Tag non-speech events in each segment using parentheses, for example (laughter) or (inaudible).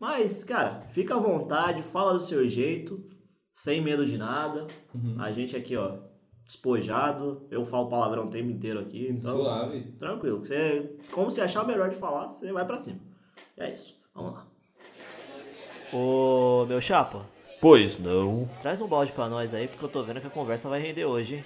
Mas, cara, fica à vontade, fala do seu jeito, sem medo de nada. Uhum. A gente aqui, ó, despojado. Eu falo palavrão o tempo inteiro aqui. Então, Suave. tranquilo. Você, como você achar melhor de falar, você vai pra cima. É isso. Vamos lá. Ô, meu chapa, Pois não. traz um balde pra nós aí, porque eu tô vendo que a conversa vai render hoje, hein?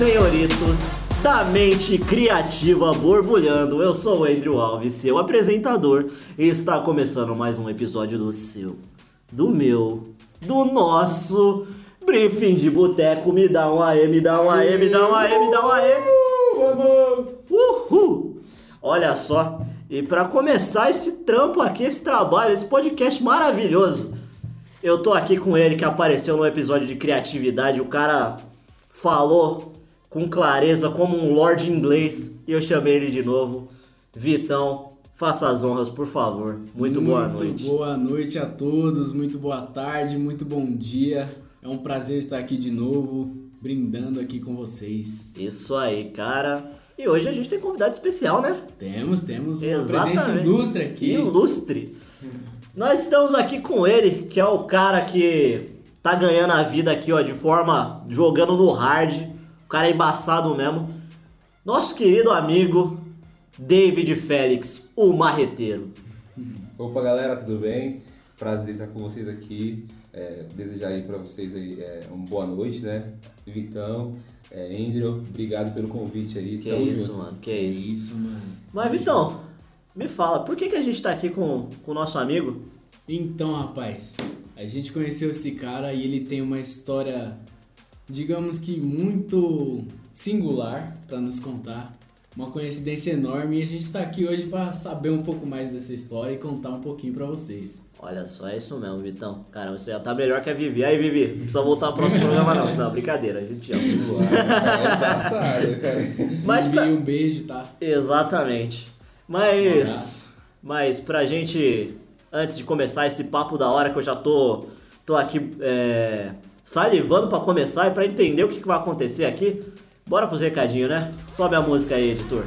Senhoritos da mente criativa borbulhando, eu sou o Andrew Alves, seu apresentador, e está começando mais um episódio do seu, do meu, do nosso briefing de boteco. Me dá um AM, me dá um AM, me dá um AM, me dá um AM. Uhul! Olha só, e para começar esse trampo aqui, esse trabalho, esse podcast maravilhoso, eu tô aqui com ele que apareceu no episódio de criatividade. O cara falou com clareza como um lord inglês e eu chamei ele de novo. Vitão, faça as honras, por favor. Muito, boa noite. boa noite a todos, muito boa tarde, muito bom dia. É um prazer estar aqui de novo, brindando aqui com vocês. Isso aí, cara. E hoje a gente tem convidado especial, né? Temos, temos uma Exatamente. presença ilustre aqui. Ilustre. Nós estamos aqui com ele, que é o cara que tá ganhando a vida aqui, ó, de forma jogando no hard. O cara é embaçado mesmo. Nosso querido amigo David Félix, o marreteiro. Opa, galera, tudo bem? Prazer estar com vocês aqui. É, desejar aí pra vocês aí, é, uma boa noite, né? Vitão, é, Andrew, obrigado pelo convite aí. Que Tamo isso, junto. mano, que isso. Isso, mano. Mas Vitão, me fala, por que, que a gente tá aqui com com o nosso amigo? Então, rapaz, a gente conheceu esse cara e ele tem uma história, digamos que muito singular para nos contar. Uma coincidência enorme e a gente tá aqui hoje para saber um pouco mais dessa história e contar um pouquinho para vocês. Olha só, é isso mesmo, Vitão. Caramba, você já tá melhor que a Vivi. Aí, Vivi, não precisa voltar pro próximo programa, não. Não, brincadeira, a gente te ama. Cara, (laughs) é cara. Mas pra... Um beijo, tá? Exatamente. Mas. Mas pra gente. Antes de começar esse papo da hora que eu já tô. tô aqui é, salivando pra começar e pra entender o que, que vai acontecer aqui. Bora pros recadinhos, né? Sobe a música aí, editor.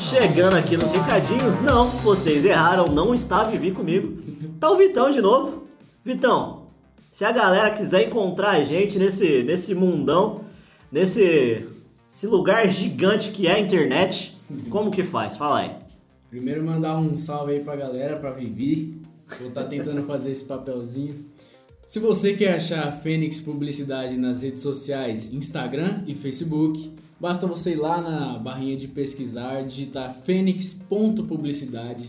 Chegando aqui nos recadinhos, não, vocês erraram, não está Vivi comigo. Tá o Vitão de novo. Vitão, se a galera quiser encontrar a gente nesse, nesse mundão, nesse esse lugar gigante que é a internet, como que faz? Fala aí. Primeiro mandar um salve aí pra galera, pra Vivi. Vou estar tentando fazer esse papelzinho. Se você quer achar a Fênix Publicidade nas redes sociais, Instagram e Facebook, basta você ir lá na barrinha de pesquisar, digitar fênix.publicidade.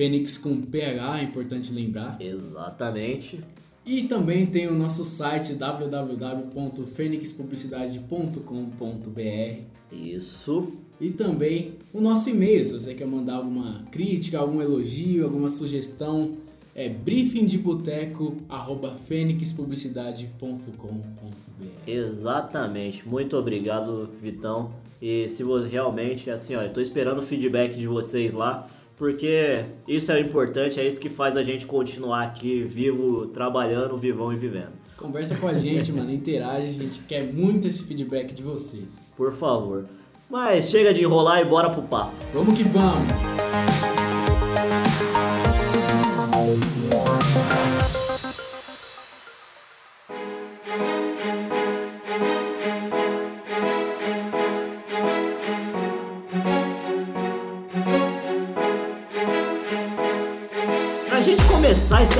Fênix com PH, é importante lembrar. Exatamente. E também tem o nosso site www.fenixpublicidade.com.br Isso. e também o nosso e-mail, se você quer mandar alguma crítica, algum elogio, alguma sugestão, é briefingdeboteco@fenixpublicidade.com.br. Exatamente. Muito obrigado, Vitão. E se você realmente, assim, ó, eu tô esperando o feedback de vocês lá, porque isso é importante, é isso que faz a gente continuar aqui vivo, trabalhando, vivão e vivendo. Conversa com a gente, mano, interage, a gente quer muito esse feedback de vocês. Por favor. Mas chega de enrolar e bora pro papo. Vamos que vamos!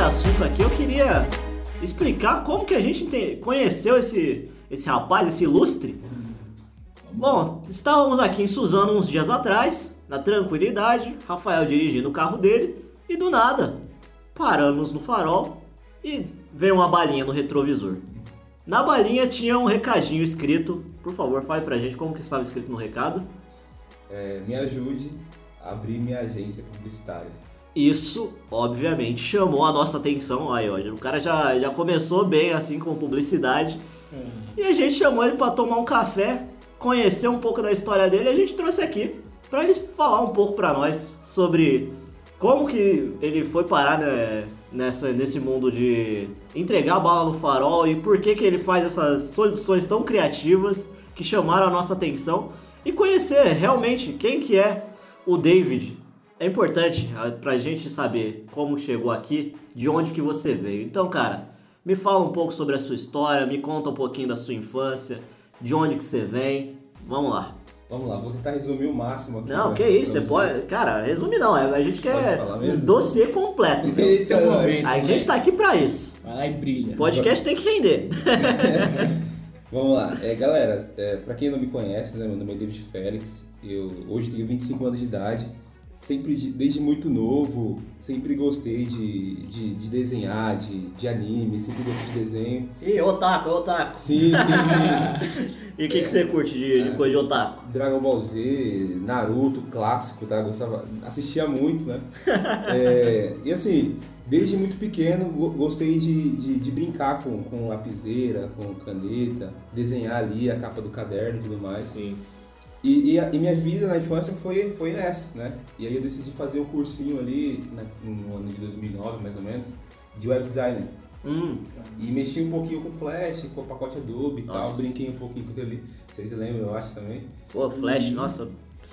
Assunto aqui, eu queria explicar como que a gente ente- conheceu esse, esse rapaz, esse ilustre. Bom, estávamos aqui em Suzano uns dias atrás, na tranquilidade, Rafael dirigindo o carro dele, e do nada, paramos no farol e veio uma balinha no retrovisor. Na balinha tinha um recadinho escrito. Por favor, fale pra gente como que estava escrito no recado. É, me ajude a abrir minha agência publicitária. Isso, obviamente, chamou a nossa atenção. Aí, ó, o cara já, já começou bem assim com publicidade. E a gente chamou ele para tomar um café, conhecer um pouco da história dele e a gente trouxe aqui para ele falar um pouco para nós sobre como que ele foi parar né, nessa, nesse mundo de entregar a bala no farol e por que, que ele faz essas soluções tão criativas que chamaram a nossa atenção e conhecer realmente quem que é o David. É importante ah, pra gente saber como chegou aqui, de onde que você veio. Então, cara, me fala um pouco sobre a sua história, me conta um pouquinho da sua infância, de onde que você vem. Vamos lá. Vamos lá, vou tentar resumir o máximo aqui. Não, pra- que isso, você pode. Cara, resume não, é- a gente quer um dossiê completo. (laughs) Eita, um momento, A né? gente tá aqui pra isso. Vai lá e brilha. Podcast tem que render. (laughs) Vamos lá, é, galera, é, pra quem não me conhece, né, meu nome é David Félix, eu hoje tenho 25 anos de idade, sempre, de- desde muito novo, sempre gostei de, de, de desenhar, de, de anime, sempre gostei de desenho. Ih, otaku, otaku. Sim, sim, sim. (laughs) E o que, que você curte de, de coisa de otaku? Dragon Ball Z, Naruto, clássico, tá? Gostava, assistia muito, né? (laughs) É, e assim, desde muito pequeno go- gostei de, de, de brincar com, com lapiseira, com caneta, desenhar ali a capa do caderno e tudo mais. Sim. E, e, a- e minha vida na infância foi, foi nessa, né? E aí eu decidi fazer um cursinho ali na- no ano de 2009, mais ou menos, de web designer. Hum, E mexi um pouquinho com Flash, com o pacote Adobe e tal, brinquei um pouquinho com aquilo ali. Vocês lembram, eu acho também. pô, Flash, nossa.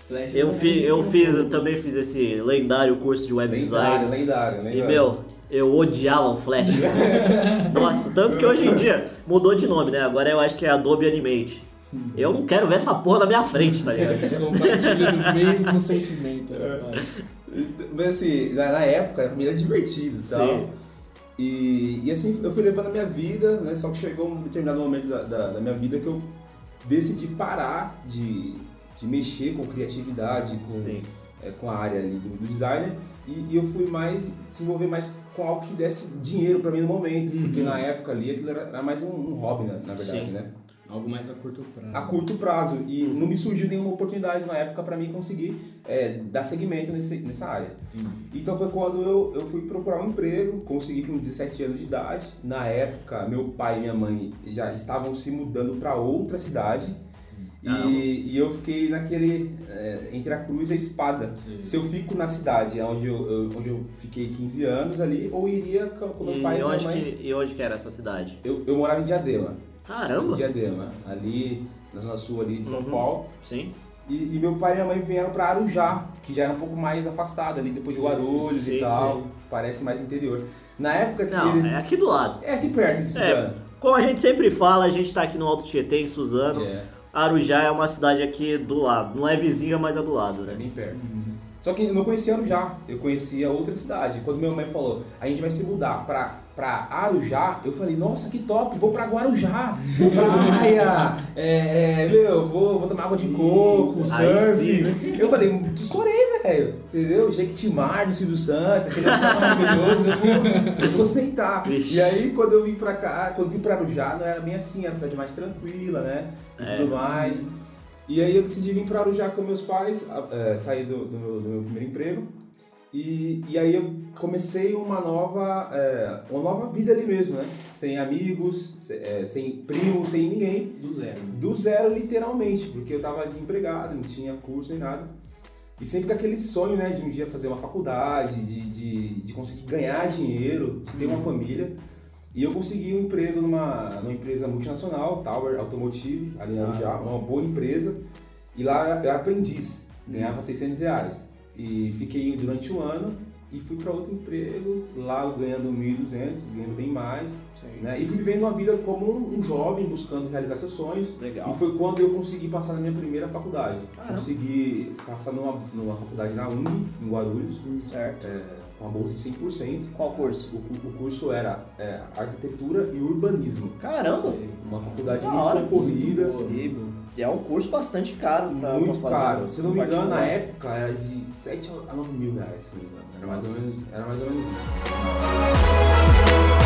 Flash Eu, não fi, é eu fiz, eu também fiz esse lendário curso de web Lendário, design. lendário, E lendário. meu, eu odiava o Flash. (laughs) Nossa, tanto que hoje em dia mudou de nome, né? Agora eu acho que é Adobe Animate. Eu não quero ver essa porra na minha frente, tá ligado? Compartilha do mesmo sentimento. É. rapaz. Mas assim, na, na época, pra mim era divertido e tal. E, e assim, eu fui levando a minha vida, né? Só que chegou um determinado momento da, da, da minha vida que eu decidi parar de, de mexer com criatividade, com, é, com a área ali do, do designer. E, e eu fui mais, se envolver mais com algo que desse dinheiro pra mim no momento. Porque Uhum. na época ali aquilo era, era mais um, um hobby, né, na verdade, Sim. né? Algo mais a curto prazo. a curto prazo e não me surgiu nenhuma oportunidade na época para mim conseguir é, dar segmento nesse, nessa área. Entendi. Então foi quando eu, eu fui procurar um emprego, consegui com 17 anos de idade. Na época, meu pai e minha mãe já estavam se mudando para outra cidade. Caramba. E, e eu fiquei naquele. é, entre a cruz e a espada. Sim. Se eu fico na cidade onde eu, eu- onde eu fiquei 15 anos ali, ou iria com, com meu E pai e minha onde, mãe. que, e onde que era essa cidade? Eu, eu morava em Diadema. Caramba! Diadema, ali na zona sul ali de São Uhum. Paulo. Sim. E, e meu pai e minha mãe vieram pra Arujá, que já era um pouco mais afastado ali, depois de Guarulhos sim, e tal. sim. Parece mais interior. Na época que Não, ele... é aqui do lado. É aqui perto de Suzano. Como a gente sempre fala, a gente tá aqui no Alto Tietê, em Suzano. É, Arujá é uma cidade aqui do lado. Não é vizinha, mas é do lado, é né? bem perto. Só que eu não conhecia Arujá, eu conhecia outra cidade. Quando minha mãe falou, a gente vai se mudar pra, pra Arujá, eu falei, nossa, que top, vou pra Guarujá, praia, (laughs) é, é, meu, vou, vou tomar água de coco, surf. Eu falei, estourei, velho, entendeu? Jequitimar no Silvio Santos, aquele maravilhoso, (laughs) eu vou, eu vou. E aí, quando eu vim pra cá, quando eu vim pra Arujá, não era bem assim, era uma cidade mais tranquila, né, e É. tudo mais. E aí eu decidi vir para Arujá com meus pais, é, sair do, do meu, do meu primeiro emprego. E, e aí eu comecei uma nova, é, uma nova vida ali mesmo, né? Sem amigos, se- é, sem primos, sem ninguém. Do zero. Do zero, literalmente, porque eu tava desempregado, não tinha curso nem nada. E sempre com aquele sonho, né, de um dia fazer uma faculdade, de, de, de conseguir ganhar dinheiro, de ter uma família. E eu consegui um emprego numa, numa empresa multinacional, Tower Automotive, ali em Arujá, uma boa empresa. E lá eu era aprendiz, ganhava 600 reais. E fiquei durante um ano e fui para outro emprego, lá ganhando 1.200, ganhando bem mais. Né? E fui vivendo uma vida como um jovem, buscando realizar seus sonhos. Legal. E foi quando eu consegui passar na minha primeira faculdade. Caramba. Consegui passar numa, numa faculdade na Uni, em Guarulhos, Certo. é, uma bolsa de 100%. Qual curso? O, o curso era é, Arquitetura e Urbanismo. Caramba! Uma faculdade Da muito hora. concorrida. E é um curso bastante caro. pra- muito pra caro. Se não me engano, na época era de 7 a 9 mil reais. Era mais ou menos, era mais ou menos isso.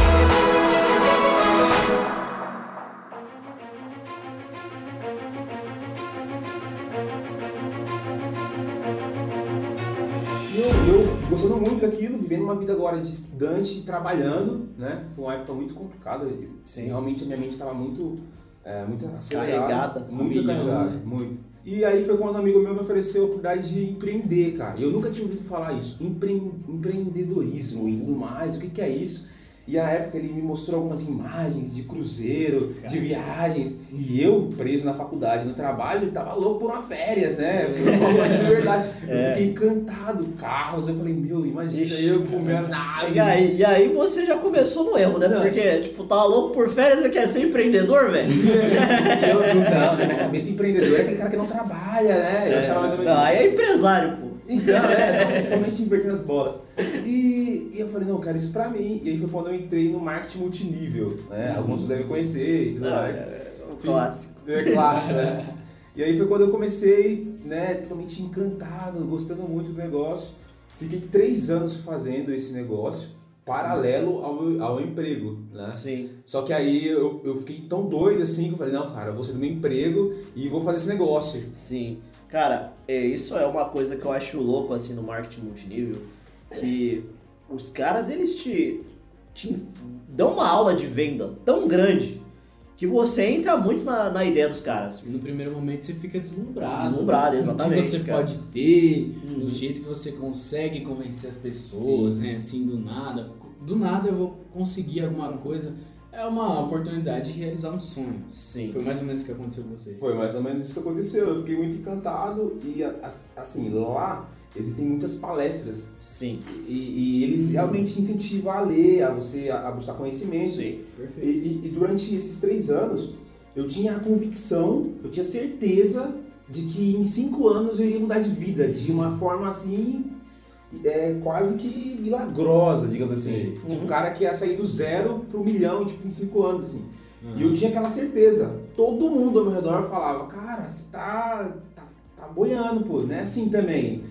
Uma vida agora de estudante, trabalhando, né? Foi uma época muito complicada. Sim. Realmente a minha mente estava muito, é, muito acelerada, Carregada. Muito carregada, né? muito. E aí foi quando um amigo meu me ofereceu a oportunidade de empreender, cara. Eu nunca tinha ouvido falar isso. Empre- empreendedorismo e tudo mais, o que, que é isso? E na época ele me mostrou algumas imagens de cruzeiro, de viagens. E eu, preso na faculdade, no trabalho, tava louco por uma férias, né? Por uma de verdade. (laughs) Eu fiquei encantado. Carros, eu falei, meu, imagina Ixi. eu com minha nave. E aí, e aí você já começou no erro, né? Não. Porque, tipo, tá louco por férias e quer ser empreendedor, velho? (laughs) eu, não, na minha cabeça empreendedor é aquele cara que não trabalha, né? Eu achava mais ou menos Não, aí é empresário. Então, é, totalmente invertendo as bolas. E, e eu falei, não, quero isso pra mim. E aí foi quando eu entrei no marketing multinível, né? Alguns devem conhecer e tudo Não, mais. é o clássico. É clássico, né? E aí foi quando eu comecei, né, totalmente encantado, gostando muito do negócio. Fiquei três anos fazendo esse negócio, paralelo ao, ao emprego, né? Sim. Só que aí eu, eu fiquei tão doido assim que eu falei, não, cara, eu vou sair do meu emprego e vou fazer esse negócio. Sim. Cara, é, isso é uma coisa que eu acho louco, assim, no marketing multinível, que os caras, eles te, te dão uma aula de venda tão grande que você entra muito na, na ideia dos caras. E no primeiro momento você fica deslumbrado. Deslumbrado, com o exatamente, que você cara. pode ter, Uhum. do jeito que você consegue convencer as pessoas, né? Assim, do nada. Do nada eu vou conseguir alguma coisa. É uma oportunidade de realizar um sonho. Sim. Foi mais ou menos o que aconteceu com você. Foi mais ou menos isso que aconteceu. Eu fiquei muito encantado e, assim, lá existem muitas palestras Sim. e, e eles realmente incentivam a ler, a você a, buscar conhecimento. Sim. E, Perfeito. e- e durante esses três anos, eu tinha a convicção, eu tinha certeza de que em cinco anos eu iria mudar de vida, de uma forma assim, é, quase que milagrosa, digamos assim. Uhum. Um cara que ia sair do zero pro milhão, tipo, em cinco anos, assim. Uhum. E eu tinha aquela certeza. Todo mundo ao meu redor falava, cara, você tá, tá, tá boiando, pô, não é assim também.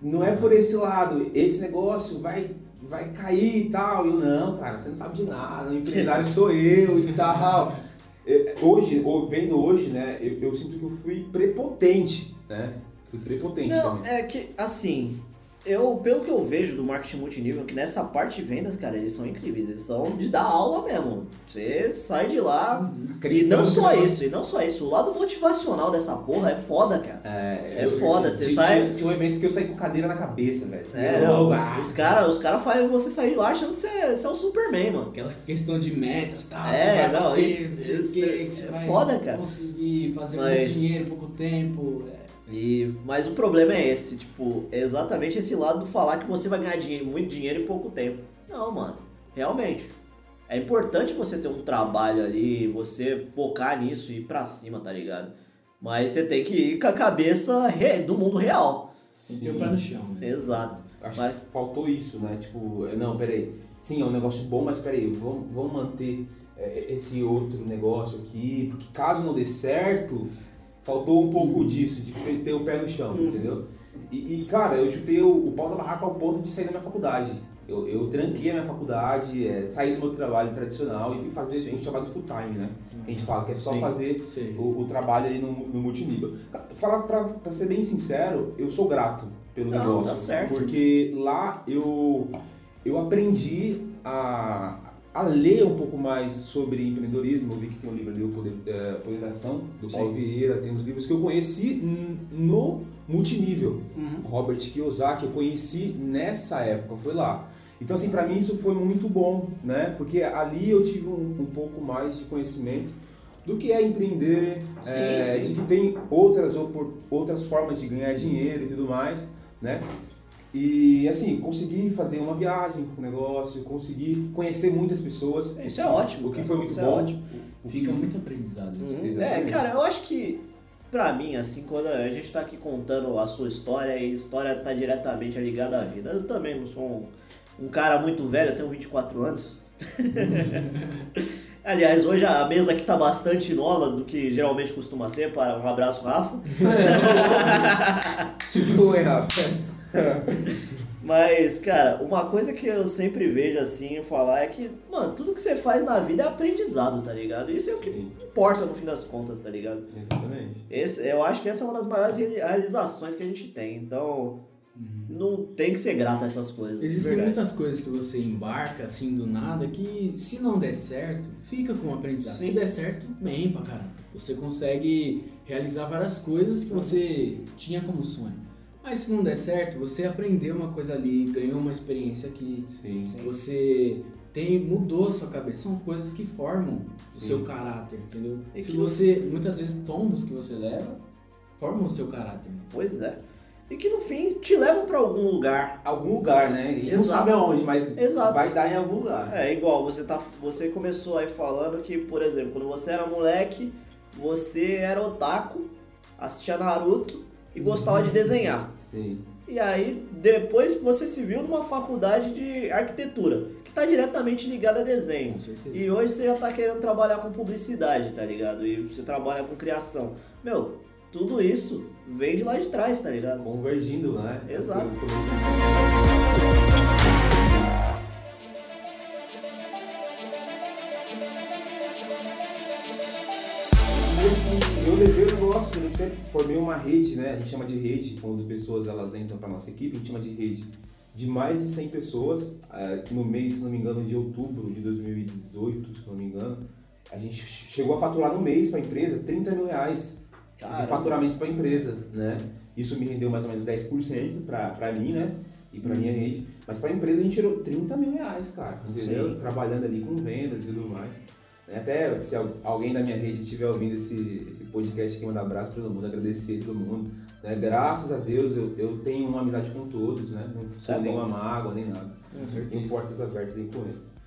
Não é por esse lado, esse negócio vai, vai cair e tal. E eu, não, cara, você não sabe de nada, o empresário (laughs) sou eu e tal. É, Hoje, ou vendo hoje, né, eu, eu sinto que eu fui prepotente, né? Fui prepotente Não, também. é que, assim, eu, pelo que eu vejo do marketing multinível, que nessa parte de vendas, cara, eles são incríveis. Eles são de dar aula mesmo. Você sai de lá. E Acreditando não que só isso, e não só isso. O lado motivacional dessa porra é foda, cara. É, É eu- foda, você sai- Tinha, um evento que eu saí com cadeira na cabeça, velho. É, Eu, não, ah, os, os caras os cara fazem você sair de lá achando que você, você é o Superman, mano. Aquela questão de metas, tá? É, você vai não, bater, e- não sei o isso quê, é que você vai foda, cara. conseguir fazer Mas- muito dinheiro em pouco tempo. é. E, mas o problema é esse, tipo, é exatamente esse lado do falar que você vai ganhar dinheiro, muito dinheiro em pouco tempo. Não, mano, realmente. É importante você ter um trabalho ali, você focar nisso e ir pra cima, tá ligado? Mas você tem que ir com a cabeça do mundo real. Tem que ter o pé no chão, né? Exato. Acho Mas- que faltou isso, né? Tipo, é, não, peraí. Sim, é um negócio bom, mas peraí, vamos, vamos manter é, esse outro negócio aqui, porque caso não dê certo, faltou um pouco disso, de ter- o pé no chão, Uhum. entendeu? E, e, cara, eu chutei o, o pau da barraca ao ponto de sair da minha faculdade. Eu, eu tranquei a minha faculdade, é, saí do meu trabalho tradicional e fui fazer Sim. o chamado full time, né? Que a gente fala que é só Sim. fazer o, o trabalho aí no, no multinível. Falar pra, pra ser bem sincero, eu sou grato pelo Não, negócio. tá certo. Porque lá eu, eu aprendi a, a ler um pouco mais sobre empreendedorismo. Eu vi que tem um livro ali, O Poder, é, Poder da Ação, do Paulo Vieira. Tem uns livros que eu conheci no multinível. Uhum. Robert Kiyosaki, eu conheci nessa época, foi lá. Então, assim, pra mim isso foi muito bom, né? Porque ali eu tive um, um pouco mais de conhecimento do que é empreender, Sim, é, sim. de que tem outras, outras formas de ganhar dinheiro e tudo mais, né? E, assim, consegui fazer uma viagem com o negócio, consegui conhecer muitas pessoas. Isso é ótimo. O que cara, foi muito isso bom. É ótimo. O Fica que- muito aprendizado. Uhum. É, cara, eu acho que pra mim, assim, quando a gente tá aqui contando a sua história e a história tá diretamente ligada à vida, eu também não sou um, um cara muito velho, eu tenho 24 anos. (laughs) Aliás, hoje a mesa aqui tá bastante nova do que geralmente costuma ser. Para um abraço, Rafa. (laughs) Foi, Rafa. (laughs) Mas, cara, uma coisa que eu sempre vejo assim falar é que, mano, tudo que você faz na vida é aprendizado, tá ligado? Isso é o que Sim. importa no fim das contas, tá ligado? Exatamente. Esse, eu acho que essa é uma das maiores reali- realizações que a gente tem. Então, Não tem que ser grato a essas coisas. Existem verdade. muitas coisas que você embarca assim do nada que se não der certo, fica com aprendizado. Sim. Se der certo, bem pra caramba. Você consegue realizar várias coisas que você tinha como sonho. Mas se não der certo, você aprendeu uma coisa ali, ganhou uma experiência aqui, Sim. você tem mudou a sua cabeça. São coisas que formam o Sim. seu caráter, entendeu? E Se que- você, muitas vezes, tombos que você leva, formam o seu caráter. Pois é. E que no fim te levam pra algum lugar. Algum lugar, né? E não sabe aonde, mas Exato. vai dar em algum lugar. É igual, você, tá, você começou aí falando que, por exemplo, quando você era moleque, você era otaku, assistia Naruto e gostava de desenhar. Sim. E aí, depois você se viu numa faculdade de arquitetura, que tá diretamente ligada a desenho. E hoje você já tá querendo trabalhar com publicidade, tá ligado? E você trabalha com criação. Meu, tudo isso vem de lá de trás, tá ligado? Convergindo, né? Exato. Eu sempre formei uma rede, né? A gente chama de rede, quando pessoas elas entram para nossa equipe, a gente chama de rede. De mais de 100 pessoas, eh, que no mês, se não me engano, de outubro de 2018, se não me engano, a gente chegou a faturar no mês para a empresa 30 mil reais de Caramba. faturamento para a empresa, né? Isso me rendeu mais ou menos 10% para mim, né? E para minha rede. Mas para a empresa a gente tirou 30 mil reais, cara, entendeu? Sim. Trabalhando ali com vendas e tudo mais. Até se al- alguém da minha rede estiver ouvindo esse, esse podcast aqui, mandar abraço para todo mundo, agradecer todo mundo. Né? Graças a Deus eu, eu tenho uma amizade com todos, né? Não é sou bom. nenhuma mágoa, nem nada. Com certeza. tenho portas abertas aí com eles.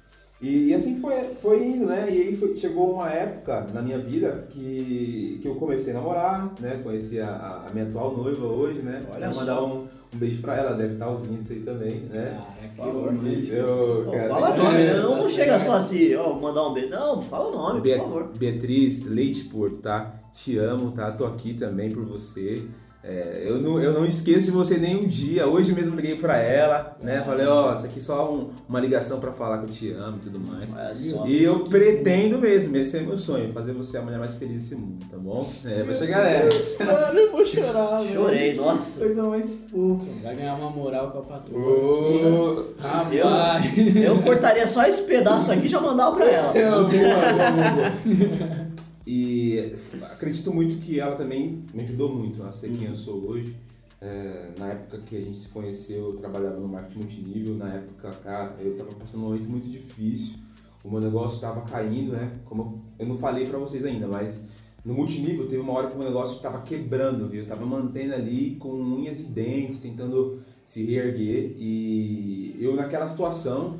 E, e assim foi, foi indo, né? E aí foi- chegou uma época na minha vida que, que eu comecei a namorar, né? Conheci a, a- minha atual noiva hoje, né? Olha Vou mandar um, um beijo pra ela, deve estar ouvindo isso aí também, né? Ah, é que Por favor. Eu, cara, fala nome, né? Não, não tá chega só assim, ó, mandar um beijo. Não, fala o nome, Bea- por favor. Beatriz Leite Porto, tá? Te amo, tá? Tô aqui também por você. É, eu, não, eu não esqueço de você nem um dia. Hoje mesmo liguei pra ela, né? Falei, ó, isso aqui é só um- uma ligação pra falar que eu te amo e tudo mais. Só. E eu pretendo mesmo, esse é meu sonho, fazer você a mulher mais feliz desse mundo, tá bom? É, vai chegar nessa. Mano, eu vou chorar. (laughs) Chorei, nossa. Coisa mais fofa. Vai ganhar uma moral com a patroa. Ô, Rapaz. Eu cortaria só esse pedaço aqui e já mandava pra ela. eu- boa, boa, boa. Acredito muito que ela também me ajudou muito a ser quem eu sou hoje. É, na época que a gente se conheceu, eu trabalhava no marketing multinível. Na época, cara, eu tava passando um momento muito difícil. O meu negócio tava caindo, né? Como eu não falei pra vocês ainda, mas no multinível teve uma hora que o meu negócio tava quebrando, viu? Eu tava mantendo ali com unhas e dentes, tentando se reerguer. E eu naquela situação,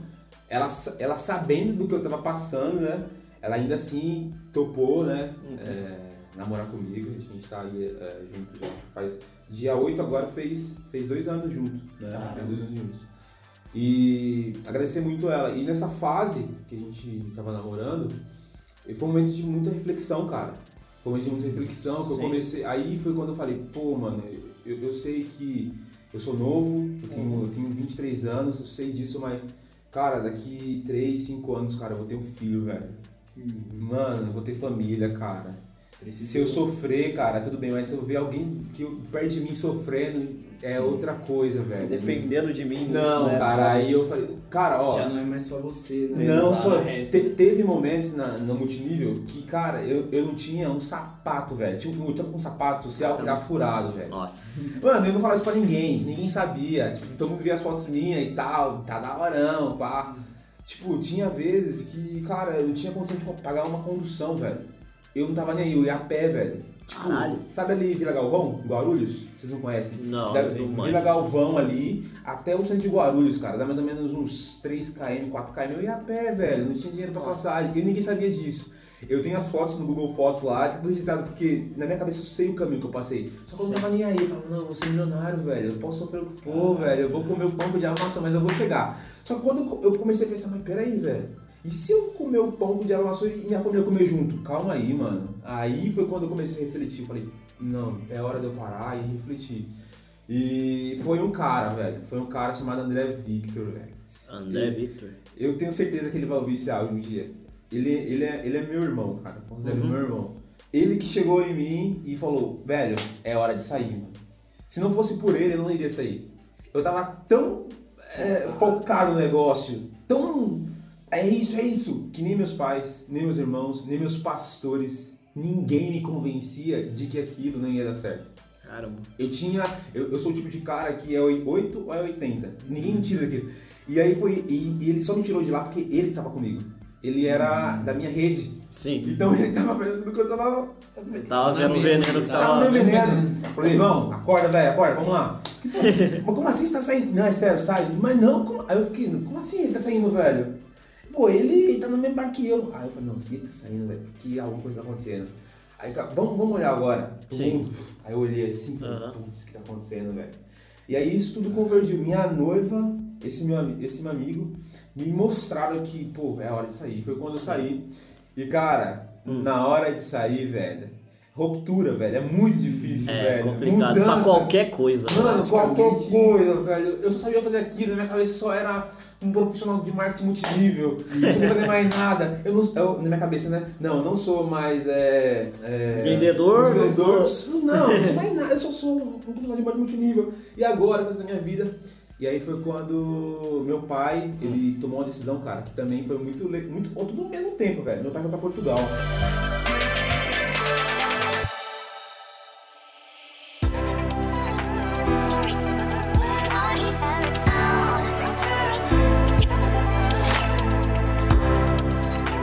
ela, ela sabendo do que eu tava passando, né? Ela ainda assim topou, né? é, namorar comigo. A gente tá aí é, junto já faz. Dia 8 agora fez, fez dois anos junto, né? Caramba. Fez dois anos juntos. E agradecer muito ela. E nessa fase que a gente tava namorando, foi um momento de muita reflexão, cara. Foi um momento de muita reflexão que eu comecei. Aí foi quando eu falei, pô, mano, eu, eu sei que eu sou novo, eu tenho, eu tenho 23 anos, eu sei disso, mas, cara, daqui 3, 5 anos, cara, eu vou ter um filho, velho. Mano, eu vou ter família, cara. Se eu sofrer, cara, tudo bem, mas se eu ver alguém que perto de mim sofrendo, é outra coisa, velho. Dependendo de mim. Não, né? cara, aí eu falei, cara, ó. Já não é mais só você, né? Não, Tá só te- teve momentos na, no multinível que, cara, eu, eu não tinha um sapato, velho. Tinha um, eu tava com um sapato social que tava furado, velho. Nossa. Mano, eu não falava isso pra ninguém, ninguém sabia. Tipo, todo mundo via as fotos minhas e tal, tá da horão, pá. Tipo, tinha vezes que, cara, eu não tinha condição de pagar uma condução, velho. Eu não tava nem aí, eu ia a pé, velho. Tipo, Caralho. sabe ali Vila Galvão, Guarulhos? Vocês não conhecem? Não, Deve- não. Vila Galvão ali, até o centro de Guarulhos, cara. Dá mais ou menos uns 3km, 4km. Eu ia a pé, velho. Não tinha dinheiro pra Nossa. passagem. E ninguém sabia disso. Eu tenho as fotos no Google Fotos lá, tudo registrado, porque na minha cabeça eu sei o caminho que eu passei. Só que eu não tava nem aí. Eu falava, não, eu vou ser milionário, velho. Eu posso sofrer o que for, velho. Eu vou comer o pão com diabo maçã, mas eu vou chegar. Só que quando eu comecei a pensar, mas peraí, velho. E se eu comer o pão com diabo maçã e minha família comer junto? Calma aí, mano. Aí foi quando eu comecei a refletir. Eu falei, não, é hora de eu parar e refletir. E foi um cara, velho. Foi um cara chamado André Victor, velho. André Victor. Eu tenho certeza que ele vai ouvir esse áudio um dia. Ele, ele, é, ele é meu irmão, cara. Eu Considero Uhum. meu irmão. Ele que chegou em mim e falou, velho, é hora de sair, mano. Se não fosse por ele, eu não iria sair. eu tava tão é, focado no negócio, tão. É isso, é isso, que nem meus pais, nem meus irmãos, nem meus pastores, ninguém me convencia de que aquilo não ia dar certo. Caramba. Eu tinha. Eu, eu sou o tipo de cara que é 8 ou é 80. Ninguém me tira daquilo. E aí foi. E, e ele só me tirou de lá porque ele tava comigo. Ele era da minha rede. Sim. Então (laughs) ele tava fazendo tudo que eu tava. Tava vendo o veneno que tava Tava meu veneno. Falei, vamos, acorda, velho, acorda, vamos lá. Que foi? (laughs) Mas como assim você tá saindo? Não, é sério, sai. Mas não, como... aí eu fiquei, como assim ele tá saindo, velho? Pô, ele tá no mesmo bar que eu. Aí eu falei, não, se ele tá saindo, velho, porque alguma coisa tá acontecendo. Aí, vamos, vamos olhar agora. Sim. mundo. Aí eu olhei assim, putz, o que tá acontecendo, velho? E aí isso tudo convergiu. Minha noiva, esse meu, esse meu amigo, me mostraram que, pô, é a hora de sair. Foi quando eu saí. E, cara, Hum. na hora de sair, velho, ruptura, velho, é muito difícil, É velho. complicado pra Mudança. qualquer coisa. Mano, qualquer coisa, velho. Eu só sabia fazer aquilo, na minha cabeça só era um profissional de marketing multinível. (laughs) Não sabia fazer mais nada. Eu não, eu, na minha cabeça, né? Não, eu não sou mais. É, é, Vendedor, Vendedor. não sou- Não, não sou mais nada. Eu só sou um profissional de marketing multinível. E agora, coisa da minha vida. E aí foi quando meu pai, ele tomou uma decisão, cara, que também foi muito, muito tudo ao mesmo tempo, velho. Meu pai foi pra Portugal.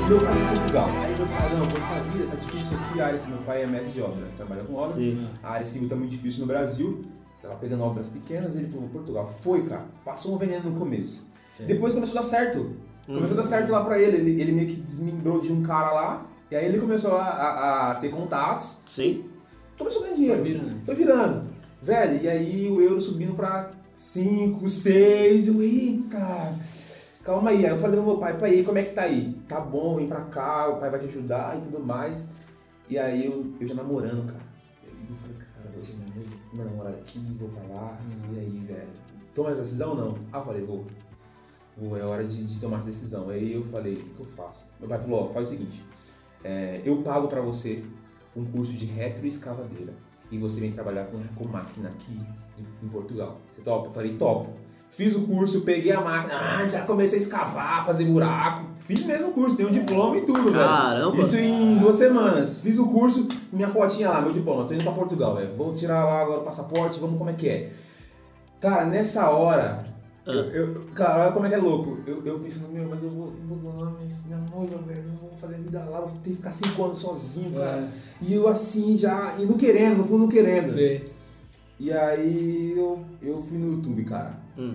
Meu pai foi pra Portugal. Aí meu pai, não, vou vida, tá difícil aqui, a área, meu pai é mestre de obra, trabalha com obra. Sim. A área civil tá muito difícil no Brasil. Tava pegando obras pequenas, ele falou, Portugal, foi, cara. Passou um veneno no começo. Depois começou a dar certo. Começou a dar certo lá pra ele. ele. Ele meio que desmembrou de um cara lá. E aí ele começou a, a- a ter contatos. Sim. Começou a ganhar dinheiro. Foi virando. Foi virando. Velho, e aí o euro subindo pra 5, 6. Eu, ei, cara. Calma aí. Aí eu falei pro meu pai, pai, aí, como é que tá aí? Tá bom, vem pra cá, o pai vai te ajudar e tudo mais. E aí eu, eu já namorando, cara. E aí eu falei, vou terminar meu, meu namorado aqui, vou pra lá. E aí, velho, toma essa decisão ou não? Ah, eu falei, vou. Vou, é hora de, de tomar essa decisão. Aí eu falei, o que eu faço? Meu pai falou, ó, faz o seguinte. é, eu pago pra você um curso de retroescavadeira. E você vem trabalhar com, com máquina aqui em, em Portugal. Você topa? Eu falei, topo. Fiz o curso, peguei a máquina, ah, já comecei a escavar, fazer buraco. Fiz mesmo o curso, tenho um diploma e tudo, velho. Caramba. Isso em duas semanas. Fiz o curso, minha fotinha lá, meu diploma. Tô indo pra Portugal, velho. Vou tirar lá agora o passaporte, vamos como é que é. Cara, nessa hora, Ah. eu, eu- cara, olha como é que é louco. Eu, eu pensando, meu, mas eu vou, eu vou lá, mas minha noiva, velho, eu vou fazer vida lá, vou ter que ficar cinco anos sozinho, cara. É. E eu assim, já, indo querendo, no fundo querendo. Sei. E aí eu, eu fui no YouTube, cara. Hum.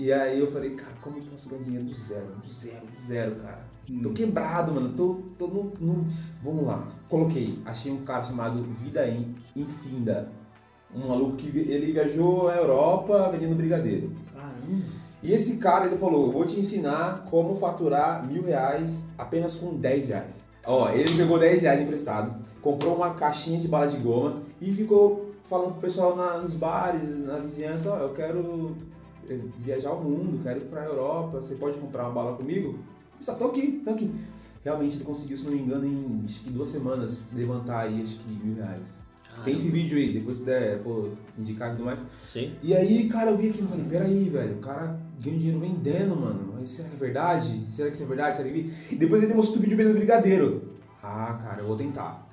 E aí eu falei, cara, como eu posso ganhar dinheiro do zero? Do zero, do zero, cara. Hum. Tô quebrado, mano. Tô, tô no, no- Vamos lá. Coloquei. Achei um cara chamado Vida In- Infinda. Um maluco que ele viajou à Europa vendendo brigadeiro. E esse cara, ele falou, eu vou te ensinar como faturar mil reais apenas com 10 reais. Ó, ele pegou 10 reais emprestado, comprou uma caixinha de bala de goma e ficou falando pro pessoal na- nos bares, na vizinhança, ó, eu quero viajar o mundo, quero ir pra Europa, você pode comprar uma bala comigo? Só tô aqui, tô aqui. Realmente ele conseguiu, se não me engano, em acho que duas semanas, levantar aí acho que mil reais. Tem esse vídeo aí, depois se puder pô, indicar e tudo mais. Sim. E aí, cara, eu vi aquilo e falei, peraí, velho, o cara ganha dinheiro vendendo, mano. Mas será que é verdade? Será que isso é verdade? Será que... E depois ele mostrou o vídeo vendendo brigadeiro. Ah, cara, eu vou tentar.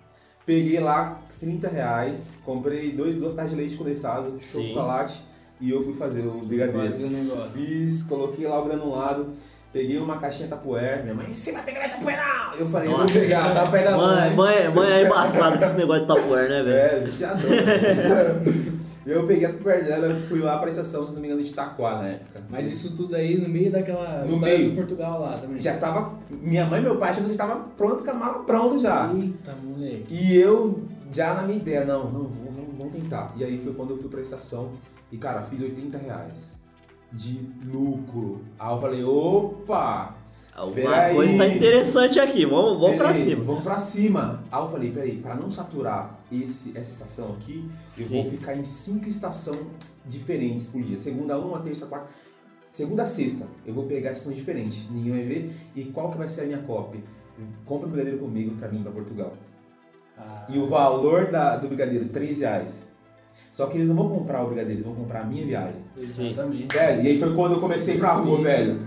Peguei lá 30 reais, comprei dois, duas caixas de leite condensado, Sim. chocolate e eu fui fazer o brigadeiro. Fazer o negócio. Fiz, coloquei lá o granulado, peguei uma caixinha Tupperware, minha mãe, você vai pegar Tupperware não! Eu falei, eu vou Nossa. pegar, tá perto da Mãe, mãe, mãe é embaçada com esse negócio de Tupperware, né, velho? é, viciadão. (laughs) eu peguei a super dela, fui lá pra estação, se não me engano, de Itaquá na época. Mas isso tudo aí no meio daquela No história meio. do Portugal lá também. já tava. Minha mãe e meu pai achando que tava pronto, com a mala pronta já. Eita, moleque. E eu já na minha ideia, não, não, vamos, vamos- vamos tentar. E aí foi quando eu fui pra estação e, cara, fiz 80 reais de lucro. Aí eu falei, opa! Alguma Peraí. coisa tá interessante aqui, vamos, vamos pra cima. Vamos pra cima. Aí eu falei, peraí, pra não saturar esse, essa estação aqui, eu Sim. vou ficar em cinco estações diferentes por dia. Segunda uma, terça, quarta. Segunda a sexta, eu vou pegar estações diferentes. Ninguém vai ver. E qual que vai ser a minha copy? Compra o brigadeiro comigo pra mim pra Portugal. Ah, E o valor da, do brigadeiro, 3 reais. Só que eles não vão comprar o brigadeiro, eles vão comprar a minha viagem. Sim. Exatamente. Velho, e aí foi quando eu comecei pra rua, velho.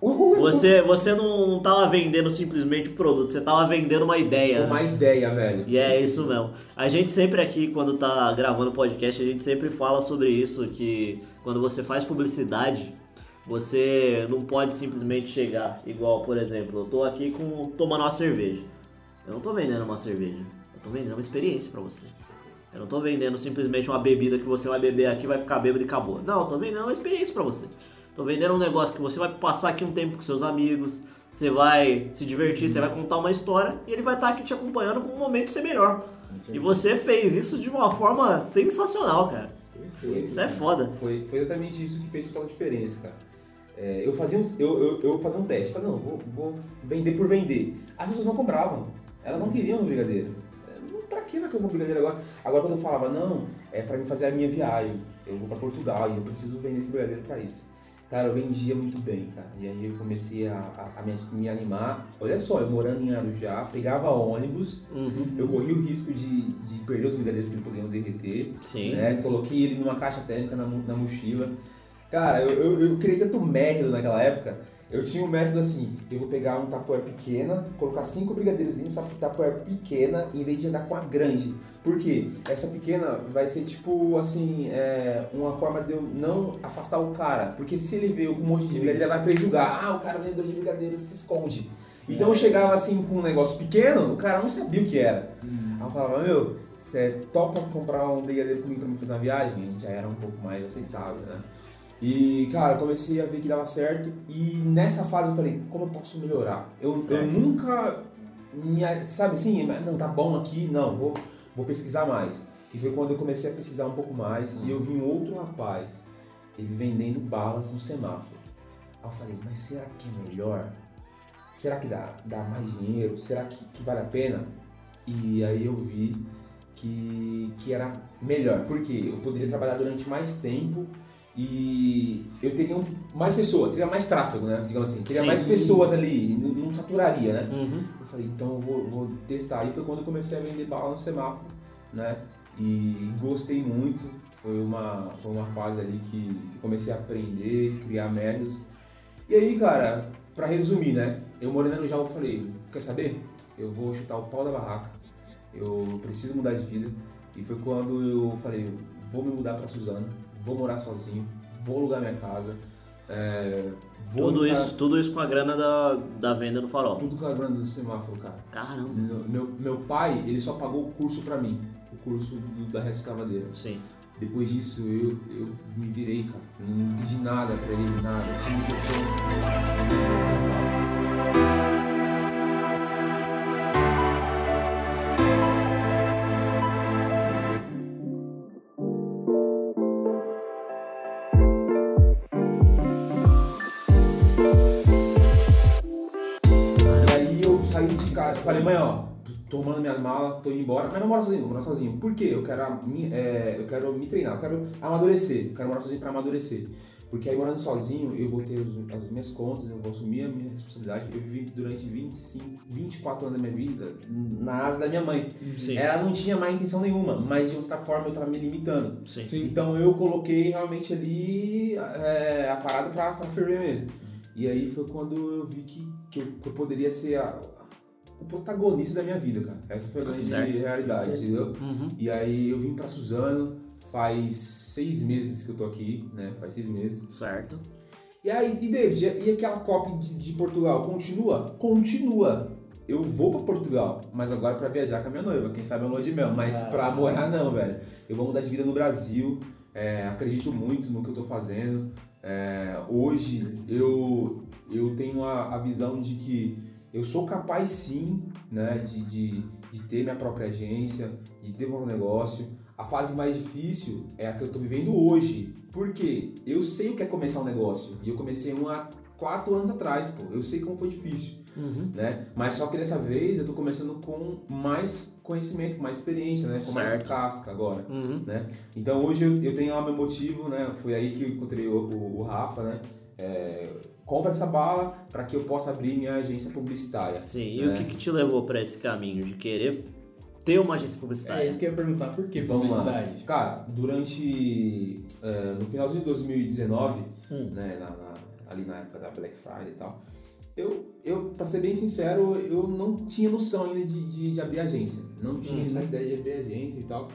O- o- Você, você não, tava vendendo simplesmente o produto, você tava vendendo uma ideia. né? Uma ideia, velho. E é isso mesmo. A gente sempre aqui, quando tá gravando podcast, a gente sempre fala sobre isso, que quando você faz publicidade, você não pode simplesmente chegar, igual, por exemplo, eu tô aqui com tomando uma cerveja. Eu não tô vendendo uma cerveja, eu tô vendendo uma experiência pra você. Eu não tô vendendo simplesmente uma bebida que você vai beber aqui, vai ficar bêbado e acabou. Não, eu tô vendendo uma experiência pra você. Tô vendendo um negócio que você vai passar aqui um tempo com seus amigos, você vai se divertir, você vai contar uma história e ele vai estar aqui te acompanhando com um momento ser melhor. E você fez isso de uma forma sensacional, cara. Isso é foda. Foi, foi exatamente isso que fez total diferença, cara. É, eu, fazia um, eu, eu, eu fazia um teste, falei, não, vou, vou vender por vender. As pessoas não compravam, elas não queriam o brigadeiro. É, não, Pra que eu compro brigadeiro agora? Agora quando eu falava, não, é pra mim fazer a minha viagem, eu vou pra Portugal e eu preciso vender esse brigadeiro pra isso. Cara, eu vendia muito bem, cara. E aí eu comecei a, a- a me, me animar. Olha só, eu morando em Arujá, pegava ônibus, Uhum. eu corria o risco de, de perder os brigadeiros que podiam derreter. Sim. Né? Coloquei ele numa caixa térmica na, na mochila. Cara, eu, eu, eu criei tanto método naquela época. Eu tinha um método assim, eu vou pegar um tapoé pequena, colocar cinco brigadeiros dentro dessa tapoé pequena, em vez de andar com a grande. Por quê? Essa pequena vai ser tipo assim, é, uma forma de eu não afastar o cara. Porque se ele vê um monte de brigadeiro, ele vai prejugar. Ah, o cara vendedor de brigadeiro se esconde. Então eu chegava assim com um negócio pequeno, o cara não sabia o que era. Aí eu falava, meu, você topa comprar um brigadeiro comigo pra mim fazer uma viagem? Já era um pouco mais aceitável, né? E, cara, comecei a ver que dava certo e nessa fase eu falei, como eu posso melhorar? Eu, eu nunca, me, sabe assim, não, tá bom aqui, não, vou, vou pesquisar mais. E foi quando eu comecei a pesquisar um pouco mais e eu vi um outro rapaz, ele vendendo balas no semáforo. Aí eu falei, mas será que é melhor? Será que dá, dá mais dinheiro? Será que, que vale a pena? E aí eu vi que, que era melhor. Por quê? Eu poderia trabalhar durante mais tempo e eu teria mais pessoas, teria mais tráfego, né? Digamos assim, teria Sim. mais pessoas ali, não, não saturaria, né? Uhum. Eu falei, então eu vou, vou testar. Aí foi quando eu comecei a vender bala no semáforo, né? E gostei muito. Foi uma, foi uma fase ali que, que comecei a aprender, criar métodos. E aí, cara, pra resumir, né? Eu morando no eu falei, quer saber? Eu vou chutar o pau da barraca. Eu preciso mudar de vida. E foi quando eu falei, vou me mudar pra Suzano, vou morar sozinho, vou alugar minha casa. é, vou Tudo pra- isso, tudo isso com a grana da, da venda no farol. Tudo com a grana do semáforo, cara. Caramba. Meu, meu pai, ele só pagou o curso pra mim, o curso do- da rede escavadeira. Sim. Depois disso, eu, eu me virei, cara. Não pedi nada pra ele, nada. Falei, mãe, ó, tô arrumando minhas malas, tô indo embora, mas não moro sozinho, vou morar sozinho. Por quê? Eu quero, mi- é, eu quero me treinar, eu quero amadurecer, eu quero morar sozinho pra amadurecer. Porque aí morando sozinho, eu vou ter as minhas contas, eu vou assumir a minha responsabilidade. Eu vivi durante 25, 24 anos da minha vida na asa da minha mãe. Sim. Ela não tinha má intenção nenhuma, mas de outra forma eu tava me limitando. Sim. Sim. Então eu coloquei realmente ali é, a parada pra, pra ferver mesmo. E aí foi quando eu vi que, que, eu, que eu poderia ser a- o protagonista da minha vida, cara. Essa foi a grande Certo. realidade, Certo. entendeu? Uhum. E aí eu vim pra Suzano, faz seis meses que eu tô aqui, né? Faz seis meses. Certo. E aí, e David, e aquela copy de, de Portugal? Continua? Continua. Eu vou pra Portugal, mas agora pra viajar com a minha noiva, quem sabe é de mel, mas Ah. pra morar não, velho. Eu vou mudar de vida no Brasil, é, acredito muito no que eu tô fazendo. É, hoje eu, eu tenho a, a visão de que eu sou capaz sim, né, de, de, de ter minha própria agência, de ter meu negócio. A fase mais difícil é a que eu tô vivendo hoje. Por quê? Eu sei o que é começar um negócio. E eu comecei um há quatro anos atrás, pô. Eu sei como foi difícil, Uhum. né? Mas só que dessa vez eu tô começando com mais conhecimento, com mais experiência, né? Com mais Certo. casca agora. Uhum. Então hoje eu, eu tenho lá meu motivo, né? Foi aí que eu encontrei o, o- o Rafa, né? É, compra essa bala para que eu possa abrir minha agência publicitária. Sim. E É. o que, que te levou pra esse caminho de querer ter uma agência publicitária? É isso que eu ia perguntar, por que Vamos lá. publicidade? Cara, durante. eh, no finalzinho de 2019, Hum. né, na- na- ali na época da Black Friday e tal, eu, eu pra ser bem sincero, eu não tinha noção ainda de, de, de abrir agência. Não tinha Uhum. essa ideia de abrir agência e tal.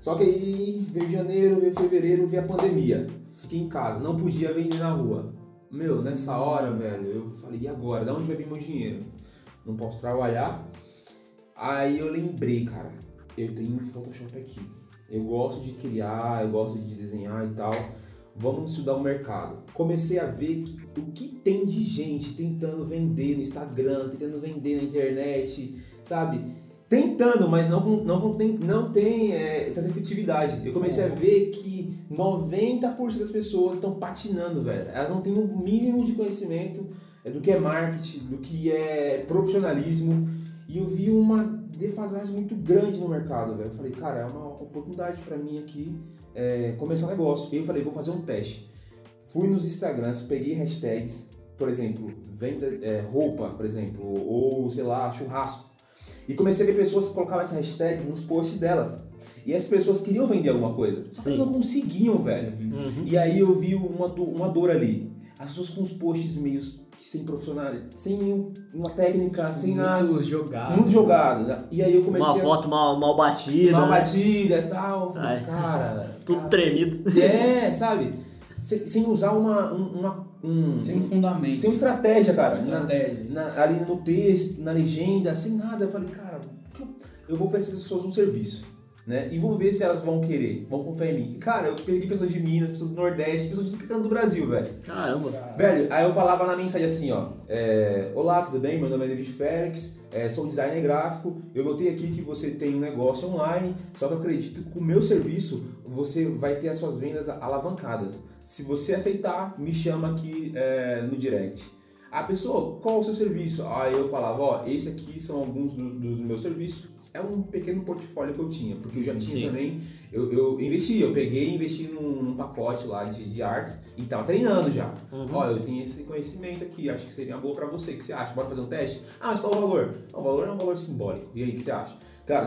Só que aí veio janeiro, veio fevereiro, veio a pandemia. Fiquei em casa, não podia vender na rua. Meu, nessa hora, velho, eu falei, e agora? Da onde vai vir meu dinheiro? Não posso trabalhar. Aí eu lembrei, cara, eu tenho um Photoshop aqui. Eu gosto de criar, eu gosto de desenhar e tal. Vamos estudar o mercado. Comecei a ver que, o que tem de gente tentando vender no Instagram, tentando vender na internet, sabe? Tentando, mas não, não tem, não tem é, tanta efetividade. Eu comecei a ver que 90% das pessoas estão patinando, velho. Elas não têm o mínimo de conhecimento é, do que é marketing, do que é profissionalismo. E eu vi uma defasagem muito grande no mercado, velho. Eu falei, cara, é uma oportunidade pra mim aqui é, começar um negócio. E eu falei, vou fazer um teste. Fui nos Instagrams, peguei hashtags, por exemplo, venda é, roupa, por exemplo, ou sei lá, churrasco. E comecei a ver pessoas que colocavam essa hashtag nos posts delas. E as pessoas queriam vender alguma coisa. Só que elas não conseguiam, velho. Uhum. E aí eu vi uma, do- uma dor ali. As pessoas com os posts meio sem profissional, sem uma técnica, sem nada. Muito jogado. Muito jogado. né? E aí eu comecei Uma a foto mal, mal batida, uma né? batida e tal. Ai. Cara, (laughs) tudo cara. tremido. É, sabe? Sem, usar uma, um- uma, um, Sem um fundamento. sem estratégia, cara. Sem Na- estratégia. na- ali no texto, na legenda, sem nada. Eu falei, cara, eu, vou oferecer às pessoas um serviço. Né? E vou ver se elas vão querer, vão confiar em mim. Cara, eu peguei pessoas de Minas, pessoas do Nordeste, pessoas de todo canto do Brasil, velho. Caramba. Velho, aí eu falava na mensagem assim, ó. é, Olá, tudo bem? Meu nome é David Félix, é, sou designer gráfico. Eu notei aqui que você tem um negócio online, só que eu acredito que com o meu serviço você vai ter as suas vendas alavancadas. Se você aceitar, me chama aqui é, no direct. A pessoa, qual o seu serviço? Aí eu falava, ó, esse aqui são alguns do- dos meus serviços. É um pequeno portfólio que eu tinha, porque eu já tinha Sim. também, eu, eu investi, eu peguei e investi num, num pacote lá de, de artes e tava treinando já. Uhum. Ó, eu tenho esse conhecimento aqui, acho que seria uma boa pra você. O que você acha? Bora fazer um teste? Ah, mas qual o valor? Ah, o valor é um valor simbólico. E aí, o que você acha? Cara,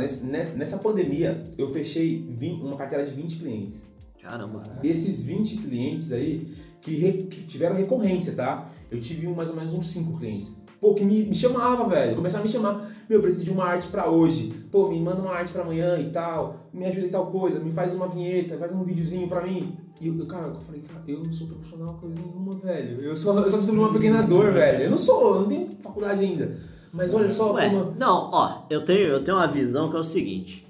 nessa pandemia, eu fechei 20 uma carteira de 20 clientes. Caramba. Esses 20 clientes aí, que, re- que tiveram recorrência, tá? Eu tive mais ou menos uns 5 clientes. Pô, que me, me chamava, velho. Começaram a me chamar. Meu, eu preciso de uma arte pra hoje. Pô, me manda uma arte pra amanhã e tal. Me ajuda em tal coisa. Me faz uma vinheta, faz um videozinho pra mim. E eu, cara, eu falei, cara, eu não sou profissional coisa nenhuma, velho. Eu só, eu só descobri uma pequena dor, velho. Eu não sou, eu não tenho faculdade ainda. Mas olha só Ué, como. não, ó, eu tenho, eu tenho uma visão que é o seguinte.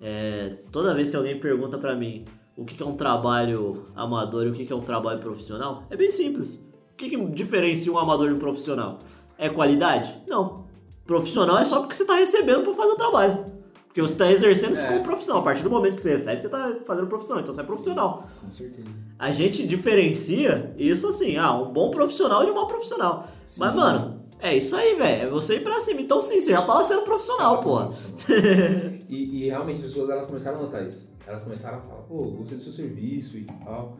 É, toda vez que alguém pergunta pra mim o que é um trabalho amador e o que é um trabalho profissional, é bem simples. O que, que diferencia um amador de um profissional? É qualidade? Não. Profissional é só porque você tá recebendo pra fazer o trabalho. Porque você tá exercendo isso É. como profissional. A partir do momento que você recebe, você tá fazendo profissional. Então você é profissional. Com certeza. A gente diferencia isso assim, ah, um bom profissional de um mau profissional. Sim. Mas, mano, é isso aí, velho. É você ir pra cima. Então, sim, você já tava sendo profissional, porra. (laughs) E, e realmente as pessoas elas começaram a notar isso. Elas começaram a falar, pô, gostei do seu serviço e tal.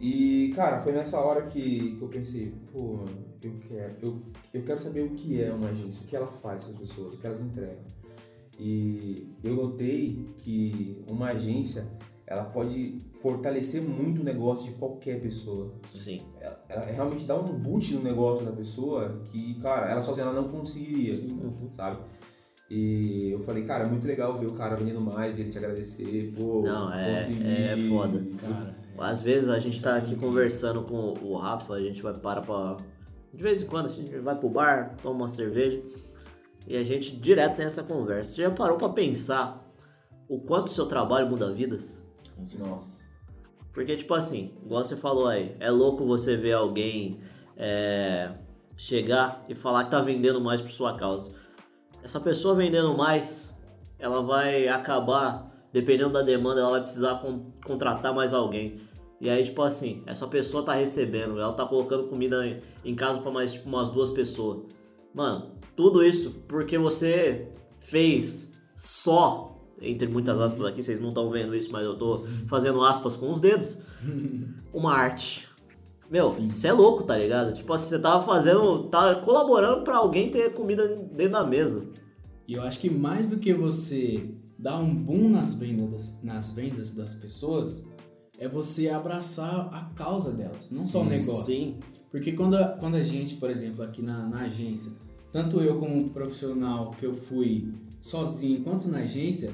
E, cara, foi nessa hora que, que eu pensei, pô, eu quero, eu, eu quero saber o que é uma agência, o que ela faz com as pessoas, o que elas entregam. E eu notei que uma agência, ela pode fortalecer muito o negócio de qualquer pessoa. Sim. Ela, ela realmente dá um boot no negócio da pessoa que, cara, ela sozinha ela não conseguiria, Uhum. sabe? E eu falei, cara, é muito legal ver o cara vendendo mais e ele te agradecer, pô, Não, é- consegui. é foda. Cara, Às vezes a gente tá é aqui conversando com o Rafa, a gente vai para pra. De vez em quando a gente vai pro bar, toma uma cerveja e a gente direto tem essa conversa. Você já parou pra pensar o quanto o seu trabalho muda vidas? Nossa. Porque, tipo assim, igual você falou aí, é louco você ver alguém é, chegar e falar que tá vendendo mais por sua causa. Essa pessoa vendendo mais, ela vai acabar, dependendo da demanda, ela vai precisar con- contratar mais alguém. E aí, tipo assim, essa pessoa tá recebendo, ela tá colocando comida em, em casa pra mais, tipo, umas duas pessoas. Mano, tudo isso porque você fez só, entre muitas aspas aqui, vocês não estão vendo isso, mas eu tô fazendo aspas com os dedos, (laughs) uma arte. Meu, você é louco, tá ligado? Tipo assim, você tava fazendo, tá colaborando pra alguém ter comida dentro da mesa. E eu acho que mais do que você dar um boom nas vendas, nas vendas das pessoas, é você abraçar a causa delas, não só o negócio. Sim. Porque quando a, quando a gente, por exemplo, aqui na, na agência, tanto eu como profissional que eu fui sozinho, quanto na agência,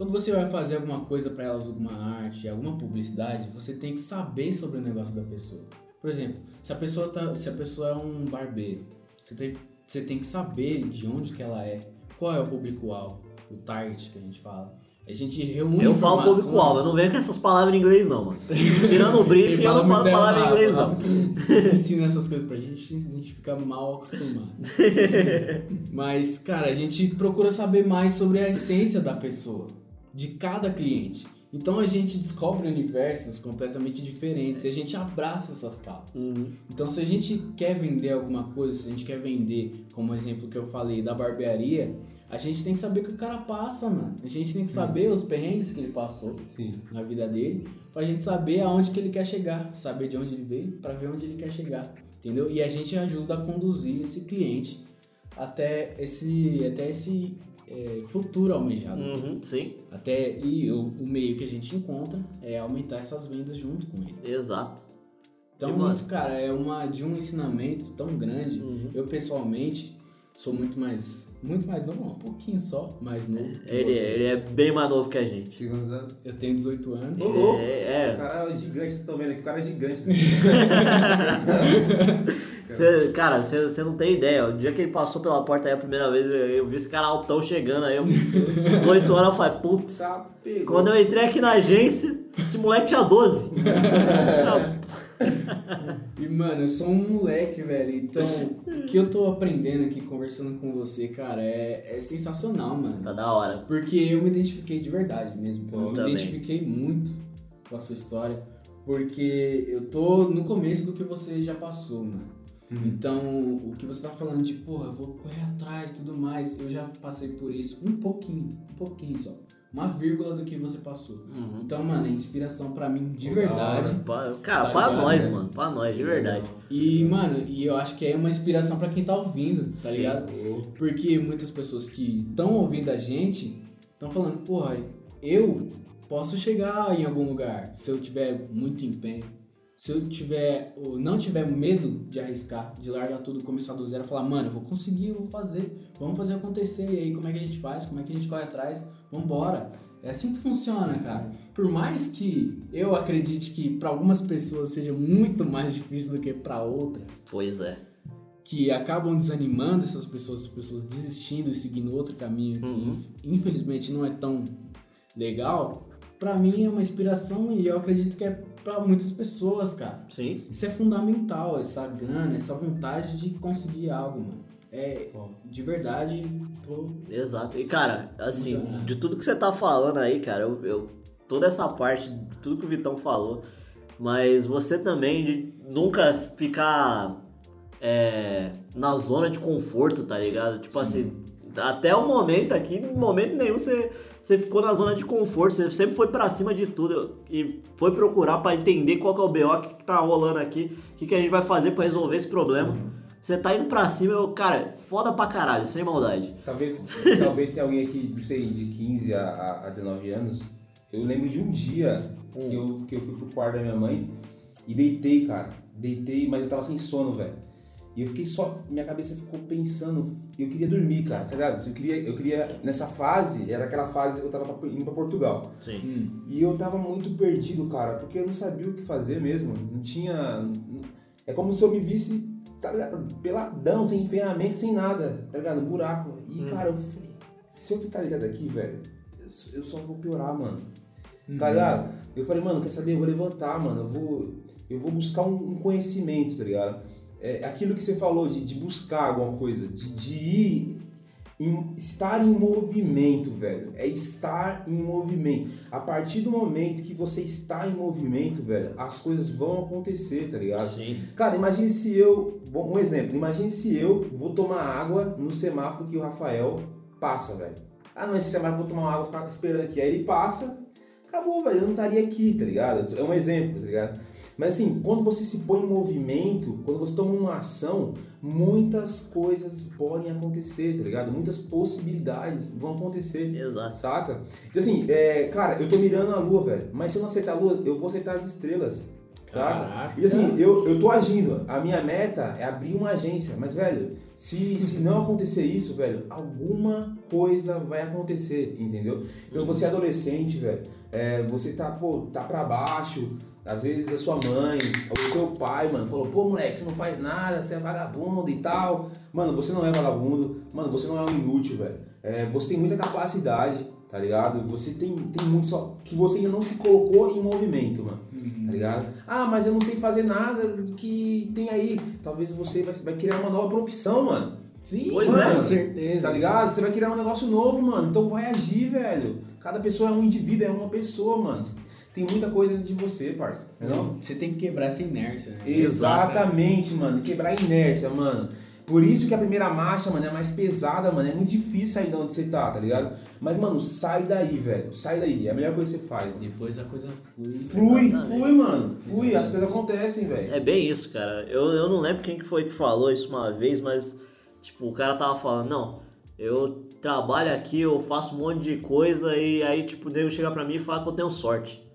quando você vai fazer alguma coisa para elas, alguma arte, alguma publicidade, você tem que saber sobre o negócio da pessoa. Por exemplo, se a pessoa, tá, se a pessoa é um barbeiro, você tem, você tem que saber de onde que ela é, qual é o público-alvo, o target que a gente fala. A gente reúne Eu falo público-alvo, eu não venho com essas palavras em inglês não, mano. Tirando o briefing, (laughs) eu não falo palavra em inglês não. (laughs) Ensina essas coisas pra gente, a gente fica mal acostumado. (laughs) Mas, cara, a gente procura saber mais sobre a essência da pessoa, de cada cliente. Então a gente descobre universos completamente diferentes e a gente abraça essas causas. Uhum. Então, se a gente quer vender alguma coisa, se a gente quer vender, como exemplo que eu falei da barbearia, a gente tem que saber o que o cara passa, mano. A gente tem que saber os perrengues que ele passou Sim. na vida dele, pra gente saber aonde que ele quer chegar, saber de onde ele veio, pra ver onde ele quer chegar, entendeu? E a gente ajuda a conduzir esse cliente até esse, até esse é, futuro almejado. Uhum, sim, Até e o, o meio que a gente encontra é aumentar essas vendas junto com ele. exato. Então E, mano? isso, cara, é uma de um ensinamento tão grande. Uhum. Eu pessoalmente sou muito mais muito mais novo, não, um pouquinho só, mais novo. que Ele, você. ele é bem mais novo que a gente. Tem quantos anos? Eu tenho 18 anos. Ô, louco. É, O é. cara é gigante, vocês estão vendo aqui, o cara é gigante. (laughs) (laughs) Cê, cara, você não tem ideia. O dia que ele passou pela porta aí a primeira vez, eu, eu vi esse cara altão chegando aí. Eu, 18 anos, eu falei, putz. Tá. Quando eu entrei aqui na agência, esse moleque tinha 12. Não, E, mano, eu sou um moleque, velho. Então, o que eu tô aprendendo aqui, conversando com você, cara, é, é sensacional, mano. tá da hora. Porque eu me identifiquei de verdade mesmo. Pô, eu me também. identifiquei muito com a sua história. Porque eu tô no começo do que você já passou, mano. Então, o que você tá falando de, porra, eu vou correr atrás e tudo mais, eu já passei por isso um pouquinho, um pouquinho só. Uma vírgula do que você passou. Uhum. Então, mano, é inspiração pra mim de verdade. Pa- Cara, Tá pra ligado, nós, né? mano. Pra nós, de verdade. E, mano, e eu acho que é uma inspiração pra quem tá ouvindo, tá Sim. ligado? Porque muitas pessoas que estão ouvindo a gente estão falando, porra, eu posso chegar em algum lugar se eu tiver muito empenho, se eu tiver, ou não tiver medo de arriscar, de largar tudo, começar do zero, falar, mano, eu vou conseguir, eu vou fazer, vamos fazer acontecer, e aí como é que a gente faz, como é que a gente corre atrás, vambora. É assim que funciona, cara. Por mais que eu acredite que pra algumas pessoas seja muito mais difícil do que pra outras, Pois é. que acabam desanimando essas pessoas, as pessoas desistindo e seguindo outro caminho que Uhum. infelizmente não é tão legal, pra mim é uma inspiração e eu acredito que é pra muitas pessoas, cara. Sim. Isso é fundamental, essa gana, essa vontade de conseguir algo, mano. É, de verdade, tô Exato. E, cara, assim, Emocionado. de tudo que você tá falando aí, cara, eu, eu- toda essa parte, tudo que o Vitão falou, mas você também de nunca ficar é, na zona de conforto, tá ligado? Tipo assim, até o momento aqui, em momento nenhum você, você ficou na zona de conforto, você sempre foi pra cima de tudo e foi procurar pra entender qual que é o BO, o que, que tá rolando aqui, o que, que a gente vai fazer pra resolver esse problema. Você tá indo pra cima, eu, cara, foda pra caralho, sem maldade. Talvez, talvez tenha alguém aqui, não sei, de 15 a, a- a 19 anos. Eu lembro de um dia que eu, que eu fui pro quarto da minha mãe e deitei, cara. Deitei, mas eu tava sem sono, velho. E eu fiquei só, minha cabeça ficou pensando, eu queria dormir, cara, tá ligado? Eu queria, eu queria, nessa fase, era aquela fase que eu tava pra- indo pra Portugal. Sim. E eu tava muito perdido, cara, porque eu não sabia o que fazer mesmo. Não tinha. É como se eu me visse, tá ligado? Peladão, sem ferramenta, sem nada, tá ligado? Buraco. E, cara, eu falei, se eu ficar ligado aqui, velho, eu só- vou piorar, mano. Tá ligado? Eu falei, mano, quer saber? Eu vou levantar, mano. Eu vou, eu vou buscar um, um conhecimento, tá ligado? É aquilo que você falou de, de buscar alguma coisa, de, de ir. em- estar em movimento, velho. É estar em movimento. A partir do momento que você está em movimento, velho, as coisas vão acontecer, tá ligado? Sim. Cara, imagine se eu. Bom, um exemplo. Imagine se eu vou tomar água no semáforo que o Rafael passa, velho. Ah, não, esse semáforo eu vou tomar uma água, ficar esperando aqui. Aí ele passa, acabou, velho. Eu não estaria aqui, tá ligado? É um exemplo, tá ligado? Mas assim, quando você se põe em movimento, quando você toma uma ação, muitas coisas podem acontecer, tá ligado? Muitas possibilidades vão acontecer. Exato. Saca? Então assim, é, cara, eu tô mirando a lua, velho. Mas se eu não acertar a lua, eu vou acertar as estrelas. Saca? Caraca. E assim, eu, eu tô agindo. A minha meta é abrir uma agência. Mas, velho, se, se não acontecer isso, velho, alguma coisa vai acontecer, entendeu? Então você é adolescente, velho. é, você tá, pô, tá pra baixo. Às vezes a sua mãe, ou o seu pai, mano, falou, pô, moleque, você não faz nada, você é vagabundo e tal. Mano, você não é vagabundo, mano, você não é um inútil, velho. É, você tem muita capacidade, tá ligado? Você tem, tem muito só. que você ainda não se colocou em movimento, mano. Tá ligado? Ah, mas eu não sei fazer nada que tem aí. Talvez você vai, vai criar uma nova profissão, mano. Sim, Pois mano, é. com certeza. Tá ligado? Você vai criar um negócio novo, mano. Então vai agir, velho. Cada pessoa é um indivíduo, é uma pessoa, mano. Tem muita coisa dentro de você, parça. Não? Você tem que quebrar essa inércia, né? Exatamente, mano. Quebrar a inércia, mano. Por isso que a primeira marcha, mano, é mais pesada, mano. É muito difícil sair de onde você tá, tá ligado? Mas, mano, sai daí, velho. Sai daí. É a melhor coisa que você faz. mano. Depois a coisa flui. Flui, Exatamente. flui, mano. Flui. As coisas acontecem, velho. É bem isso, cara. Eu, eu não lembro quem que foi que falou isso uma vez, mas tipo, o cara tava falando, não, eu trabalho aqui, eu faço um monte de coisa e aí, tipo, o nego chega pra mim e fala que eu tenho sorte.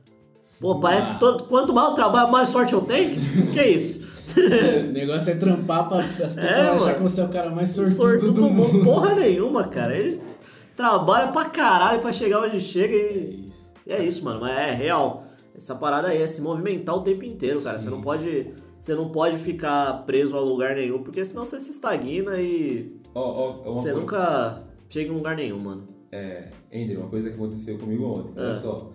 Pô, parece que todo, quanto mais eu trabalho, mais sorte eu tenho? que isso? (laughs) o negócio é trampar pra as pessoas É, acharem que você é o cara mais sortudo, Sortudo do do mundo, mundo. porra nenhuma, cara. Ele trabalha pra caralho pra chegar onde chega É e. isso. E é isso, mano, mas é real. Essa parada aí é se movimentar o tempo inteiro, cara. Você não pode. Você não pode ficar preso a lugar nenhum, porque senão você se estagna e Ó, ó, uma você coisa- nunca chega em lugar nenhum, mano. É, Andrew, uma coisa que aconteceu comigo ontem, olha É. só.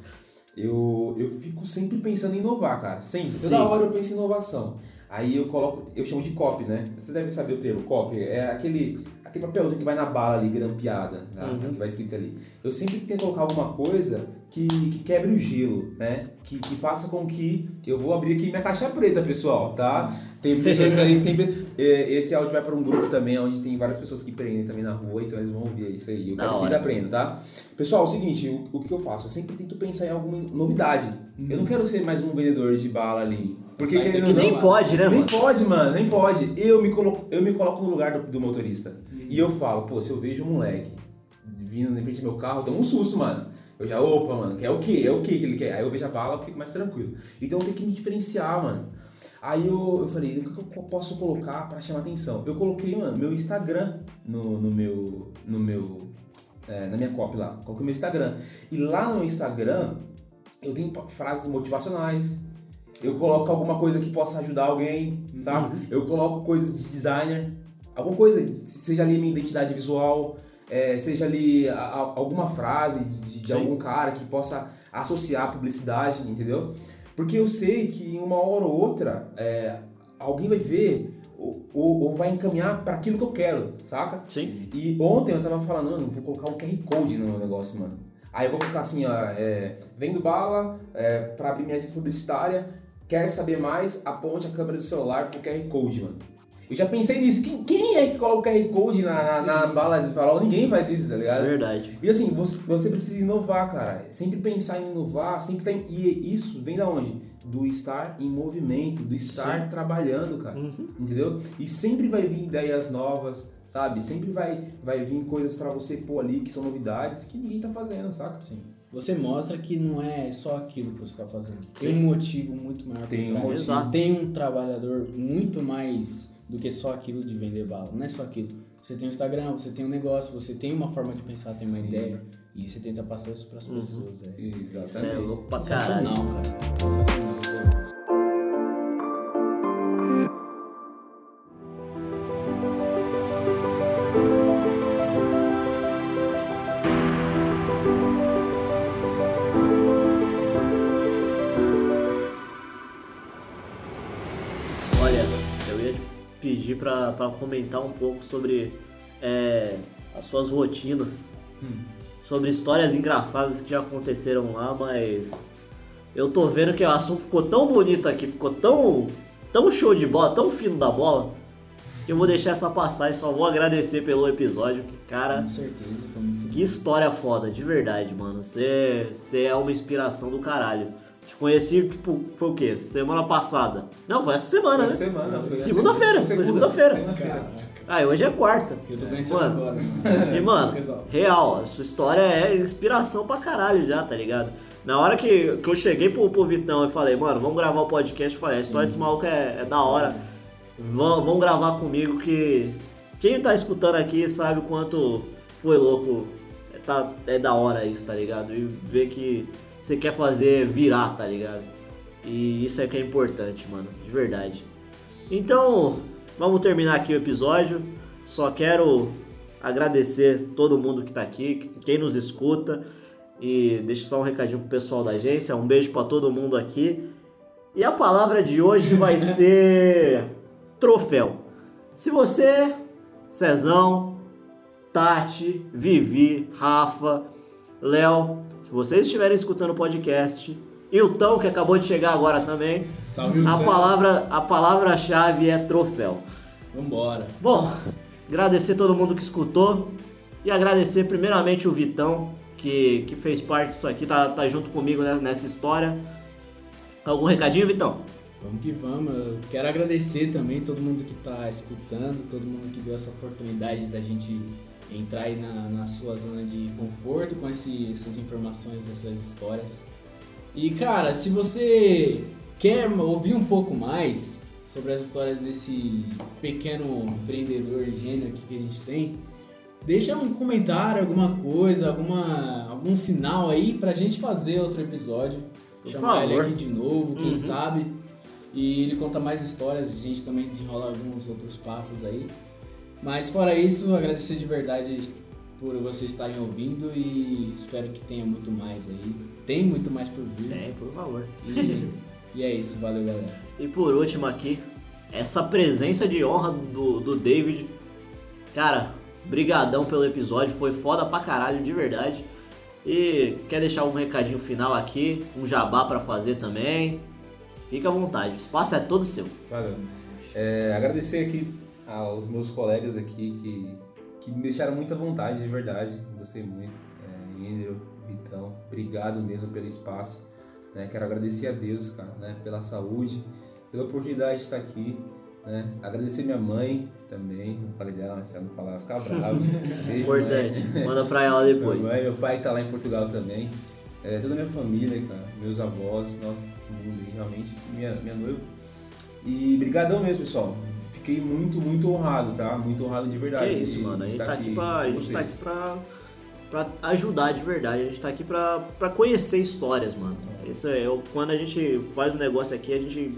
Eu, eu fico sempre pensando em inovar, cara. Sempre. Sim. Toda hora eu penso em inovação. Aí eu coloco, eu chamo de copy, né? Você deve saber o termo copy. É aquele, aquele papelzinho que vai na bala ali, grampeada, tá? Uhum. que vai escrito ali. Eu sempre tento colocar alguma coisa que, que quebre o gelo, né? Que, que faça com que eu vou abrir aqui minha caixa preta, pessoal, tá? Tem pessoas aí, tem, (laughs) é, esse áudio vai para um grupo também, onde tem várias pessoas que prendem também na rua, então eles vão ouvir isso aí. Eu quero que eles aprendam, tá? Pessoal, é o seguinte, o, o que eu faço? Eu sempre tento pensar em alguma novidade. Eu não quero ser mais um vendedor de bala ali. Porque Que não, nem pode, né, nem mano? pode, mano, nem pode. Eu me coloco, eu me coloco no lugar do, do motorista. E eu falo, pô, se eu vejo um moleque vindo na frente do meu carro, eu tomo um susto, mano. Eu já, opa, mano, que é o quê? É o quê que ele quer? Aí eu vejo a bala, eu fico mais tranquilo. Então eu tenho que me diferenciar, mano. Aí eu, eu falei, o que eu posso colocar pra chamar atenção? Eu coloquei, mano, meu Instagram no, no meu. no meu. é, na minha copy lá. Coloquei meu Instagram. E lá no meu Instagram, eu tenho frases motivacionais. Eu coloco alguma coisa que possa ajudar alguém, sabe? Eu coloco coisas de designer. Alguma coisa, seja ali minha identidade visual, é, seja ali a- a- alguma frase de, de algum cara que possa associar a publicidade, entendeu? Porque eu sei que em uma hora ou outra é, alguém vai ver ou, ou- ou vai encaminhar para aquilo que eu quero, saca? Sim. E ontem eu tava falando, mano, vou colocar um QR Code no meu negócio, mano. Aí eu vou colocar assim, ó, é, vendo bala, é, pra abrir minha agência publicitária, quer saber mais, aponte a câmera do celular pro QR Code, mano. Eu já pensei nisso, quem, quem é que coloca o QR Code na, na, na bala de farol? Ninguém faz isso, tá É ligado? verdade. E assim, você, você precisa inovar, cara. Sempre pensar em inovar, sempre tá em, E isso vem da onde? Do estar em movimento, do estar trabalhando, cara. Uhum. Entendeu? E sempre vai vir ideias novas, sabe? Sempre vai, vai vir coisas pra você pôr ali que são novidades que ninguém tá fazendo, saca? Sim. Você mostra que não é só aquilo que você está fazendo. Tem Sim. um motivo muito maior por Tem um trás. Tem um trabalhador muito mais do que só aquilo de vender bala. Não é só aquilo. Você tem um Instagram, você tem um negócio, você tem uma forma de pensar, tem uma Sim. ideia. E você tenta passar isso para as Uhum. pessoas. É Isso é louco pra caralho. sensacional, cara. Sensacional. Pra comentar um pouco sobre é, as suas rotinas, sobre histórias engraçadas que já aconteceram lá, mas eu tô vendo que o assunto ficou tão bonito aqui, ficou tão, tão show de bola, tão fino da bola, que eu vou deixar essa passar e só vou agradecer pelo episódio, que cara, Com certeza, foi muito que história foda, de verdade, mano. Você é uma inspiração do caralho. Te conheci, tipo, foi o quê? Semana passada. Não, foi essa semana, Foi né? semana, foi Segunda-feira, foi foi segunda, segunda-feira. segunda-feira. Caraca. Ah, e hoje é quarta. Eu tô conhecendo Mano, agora. E, mano, real, a sua história é inspiração pra caralho já, tá ligado? Na hora que, que eu cheguei pro, pro Vitão e falei, mano, vamos gravar o podcast, eu falei, a história desse maluco é, é da hora. Vão, vão gravar comigo que quem tá escutando aqui sabe o quanto foi louco. É, tá, é da hora isso, tá ligado? E ver que você quer fazer virar, tá ligado? E isso é que é importante, mano, de verdade. Então, vamos terminar aqui o episódio. Só quero agradecer todo mundo que tá aqui, quem nos escuta. E deixa só um recadinho pro pessoal da agência. Um beijo pra todo mundo aqui. E a palavra de hoje vai (laughs) ser troféu. Se você, Cezão, Tati, Vivi, Rafa, Léo, se vocês estiverem escutando o podcast, e o Tão, que acabou de chegar agora também, Salve a palavra a palavra-chave é troféu. Vambora. Bom, agradecer todo mundo que escutou e agradecer primeiramente o Vitão, que, que fez parte disso aqui, tá, tá junto comigo né, nessa história. Algum recadinho, Vitão? Vamos que vamos. Eu quero agradecer também todo mundo que tá escutando, todo mundo que deu essa oportunidade da gente entrar aí na, na sua zona de conforto com esse- essas informações, essas histórias. E cara, se você quer ouvir um pouco mais sobre as histórias desse pequeno empreendedor gênio aqui que a gente tem, deixa um comentário, alguma coisa, alguma, algum sinal aí pra gente fazer outro episódio. Por chamar ele favor. aqui de novo, quem Uhum. sabe. E ele conta mais histórias, a gente também desenrola alguns outros papos aí. Mas fora isso, agradecer de verdade por vocês estarem ouvindo e espero que tenha muito mais aí. Tem muito mais por vir. Tem, por favor. E, (laughs) e é isso, valeu galera. E por último aqui, essa presença de honra do, do David. Cara, brigadão pelo episódio, foi foda pra caralho, de verdade. E quer deixar um recadinho final aqui, um jabá pra fazer também? Fica à vontade, o espaço é todo seu. Valeu. É, agradecer aqui aos meus colegas aqui que, que me deixaram muita vontade, de verdade. Gostei muito. É, Vitão, obrigado mesmo pelo espaço. né? Quero agradecer a Deus, cara, né? pela saúde, pela oportunidade de estar aqui. Né? Agradecer minha mãe também. Não falei dela, mas se ela não falar, vai ficar brava. (laughs) Beijo, Importante, mãe. (laughs) manda pra ela depois. Minha mãe, meu pai que tá lá em Portugal também. É, toda a minha família, cara, meus avós, nossa, todo mundo aí, realmente, minha, minha noiva. E brigadão mesmo, pessoal. Fiquei muito, muito honrado, tá? Muito honrado de Que verdade. é isso, de- mano. A gente tá aqui pra, a gente tá aqui pra, pra ajudar de verdade. A gente tá aqui pra, pra conhecer histórias, mano. Isso é, quando a gente faz um negócio aqui, a gente.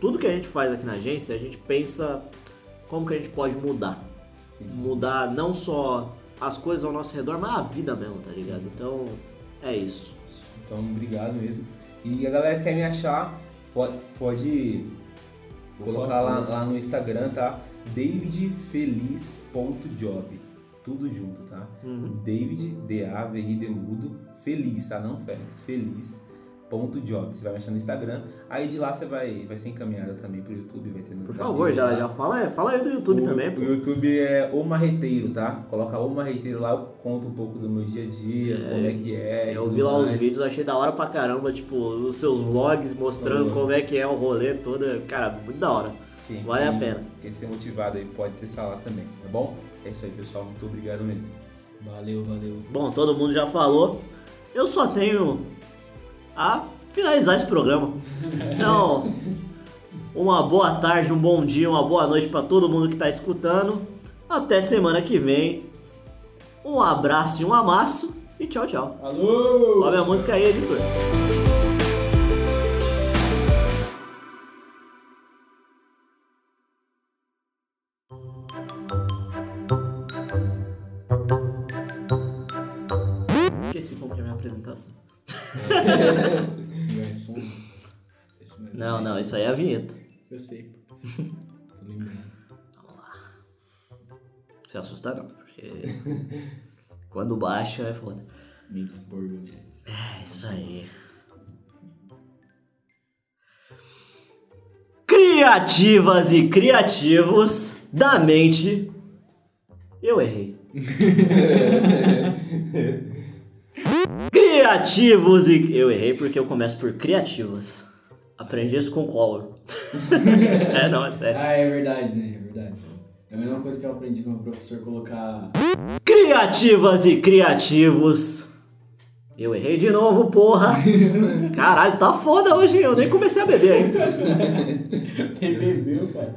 Tudo que a gente faz aqui na agência, a gente pensa como que a gente pode mudar. Sim. Mudar não só as coisas ao nosso redor, mas a vida mesmo, tá ligado? Então, é isso. Então, obrigado mesmo. E a galera que quer me achar, pode, pode Por colocar lá, lá no Instagram, tá? davidfeliz.job. Tudo junto, tá? Uhum. David, D-A-V-I-D mudo, feliz, tá? Não Félix, feliz. Ponto job. Você vai mexer no Instagram, aí de lá você vai, vai ser encaminhada também pro YouTube, vai ter no Por favor, já, lá. já fala, fala aí do YouTube o, também, pô. O YouTube é O Marreteiro, tá? Coloca O Marreteiro lá, eu conto um pouco do meu dia a dia, É, como é que é. Eu vi lá os mais. vídeos, achei da hora pra caramba, tipo, os seus vlogs mostrando como é que é o rolê todo. Cara, muito da hora. Quem- Vale a quem- pena. Quem ser motivado aí pode ser lá também, tá bom? É isso aí, pessoal. Muito obrigado mesmo. Valeu, valeu. Bom, todo mundo já falou. Eu só tenho a finalizar esse programa. Então, uma boa tarde, um bom dia, uma boa noite pra todo mundo que tá escutando. Até semana que vem. Um abraço e um amasso e tchau, tchau. Alô! Sobe a música aí, editor. Não, não, isso aí é a vinheta. Eu sei, pô. (laughs) Tô lembrando. Se assustar não, porque (laughs) quando baixa é foda. Mentes borgonhas. É isso aí. Criativas e criativos da mente. Eu errei. (laughs) Criativos e. Eu errei porque eu começo por criativas. Aprendi isso com o Collor. (laughs) é, não, é sério. Ah, é verdade, né? É verdade. É a mesma coisa que eu aprendi com o professor colocar. Criativas e criativos. Eu errei de novo, porra. (laughs) Caralho, tá foda hoje, hein? eu nem comecei a beber ainda. (laughs) Ele bebeu, cara.